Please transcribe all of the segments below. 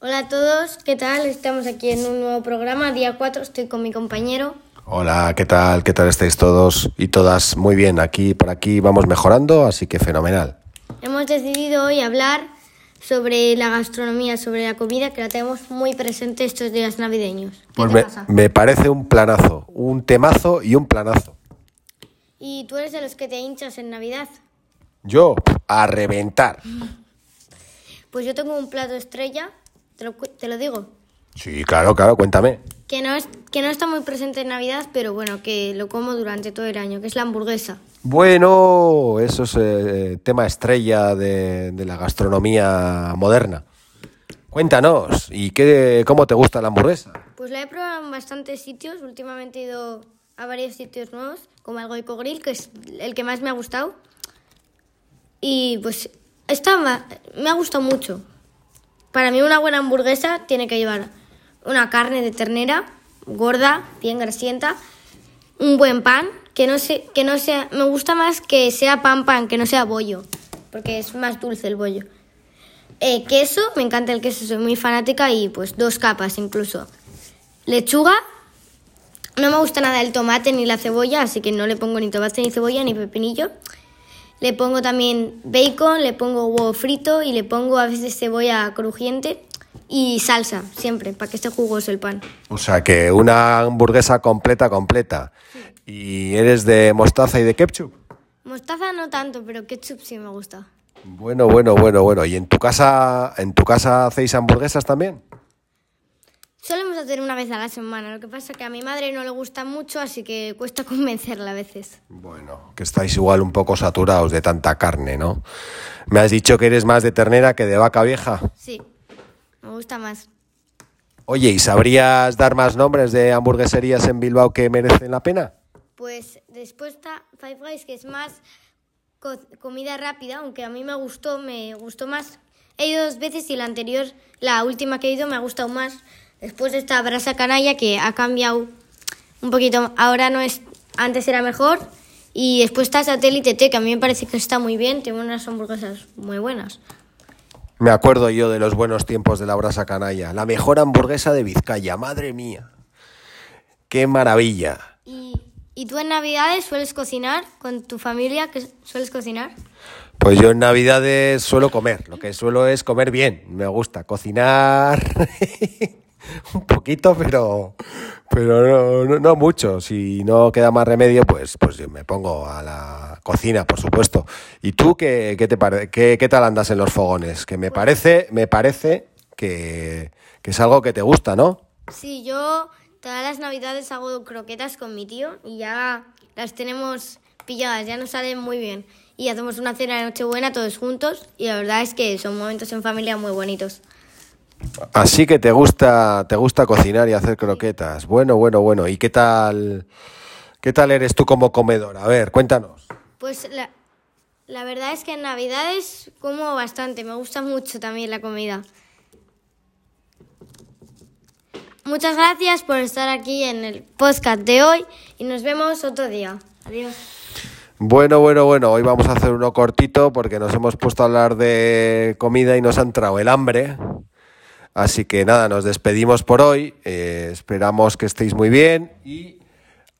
Hola a todos, ¿qué tal? Estamos aquí en un nuevo programa, día 4, estoy con mi compañero. Hola, ¿qué tal? ¿Qué tal estáis todos y todas? Muy bien, aquí por aquí vamos mejorando, así que fenomenal. Hemos decidido hoy hablar sobre la gastronomía, sobre la comida, que la tenemos muy presente estos días navideños. ¿Qué Pues te me, pasa? me parece un planazo, un temazo y un planazo. ¿Y tú eres de los que te hinchas en Navidad? Yo, a reventar. Pues yo tengo un plato estrella, te lo, cu- te lo digo, Sí, claro, claro, cuéntame. que no, es, que no está muy presente en Navidad, pero bueno, que lo como durante todo el año, que es la hamburguesa. Bueno, eso es eh, tema estrella de, de la gastronomía moderna. Cuéntanos, ¿y qué, cómo te gusta la hamburguesa? Pues la he probado en bastantes sitios. Últimamente he ido a varios sitios nuevos, como el Goico Grill, que es el que más me ha gustado. Y pues esta me ha gustado mucho. Para mí una buena hamburguesa tiene que llevar una carne de ternera gorda, bien grasienta, un buen pan, que no, se, que no sea... Me gusta más que sea pan pan, que no sea bollo, porque es más dulce el bollo. Eh, queso, me encanta el queso, soy muy fanática y pues dos capas incluso. Lechuga, no me gusta nada el tomate ni la cebolla, así que no le pongo ni tomate ni cebolla ni pepinillo. Le pongo también bacon, le pongo huevo frito y le pongo a veces cebolla crujiente y salsa, siempre, para que esté jugoso el pan. O sea, que una hamburguesa completa, completa. ¿Y eres de mostaza y de ketchup? Mostaza no tanto, pero ketchup sí me gusta. Bueno, bueno, bueno, bueno. ¿Y en tu casa, en tu casa hacéis hamburguesas también? Solemos hacer una vez a la semana, lo que pasa es que a mi madre no le gusta mucho, así que cuesta convencerla a veces. Bueno, que estáis igual un poco saturados de tanta carne, ¿no? Me has dicho que eres más de ternera que de vaca vieja. Sí, me gusta más. Oye, ¿y sabrías dar más nombres de hamburgueserías en Bilbao que merecen la pena? Pues después está Five Guys, que es más co- comida rápida, aunque a mí me gustó, me gustó más. He ido dos veces y la anterior, la última que he ido, me ha gustado más. Después está Brasa Canalla, que ha cambiado un poquito. Ahora no es, antes era mejor. Y después está Satélite T, que a mí me parece que está muy bien, tiene unas hamburguesas muy buenas. Me acuerdo yo de los buenos tiempos de la brasa canalla. La mejor hamburguesa de Vizcaya, madre mía. ¡Qué maravilla! ¿Y, y tú en Navidades sueles cocinar con tu familia? ¿Qué sueles cocinar? Pues yo en Navidades suelo comer, lo que suelo es comer bien. Me gusta cocinar un poquito, pero, pero no, no- no mucho. Si no queda más remedio, pues, pues yo me pongo a la cocina, por supuesto. ¿Y tú qué, qué te pare- qué, qué tal andas en los fogones? Que me parece, me parece que, que es algo que te gusta, ¿no? Sí, yo todas las navidades hago croquetas con mi tío y ya las tenemos pilladas, ya nos salen muy bien. Y hacemos una cena de Nochebuena todos juntos y la verdad es que son momentos en familia muy bonitos. Así que te gusta, te gusta cocinar y hacer croquetas. Bueno, bueno, bueno. ¿Y qué tal, qué tal eres tú como comedor? A ver, cuéntanos. Pues la, la verdad es que en navidades como bastante, me gusta mucho también la comida. Muchas gracias por estar aquí en el podcast de hoy y nos vemos otro día. Adiós. Bueno, bueno, bueno. Hoy vamos a hacer uno cortito porque nos hemos puesto a hablar de comida y nos ha entrado el hambre. Así que nada, nos despedimos por hoy. Eh, esperamos que estéis muy bien y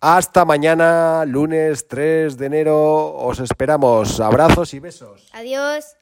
hasta mañana, lunes 3 de enero. Os esperamos. Abrazos y besos. Adiós.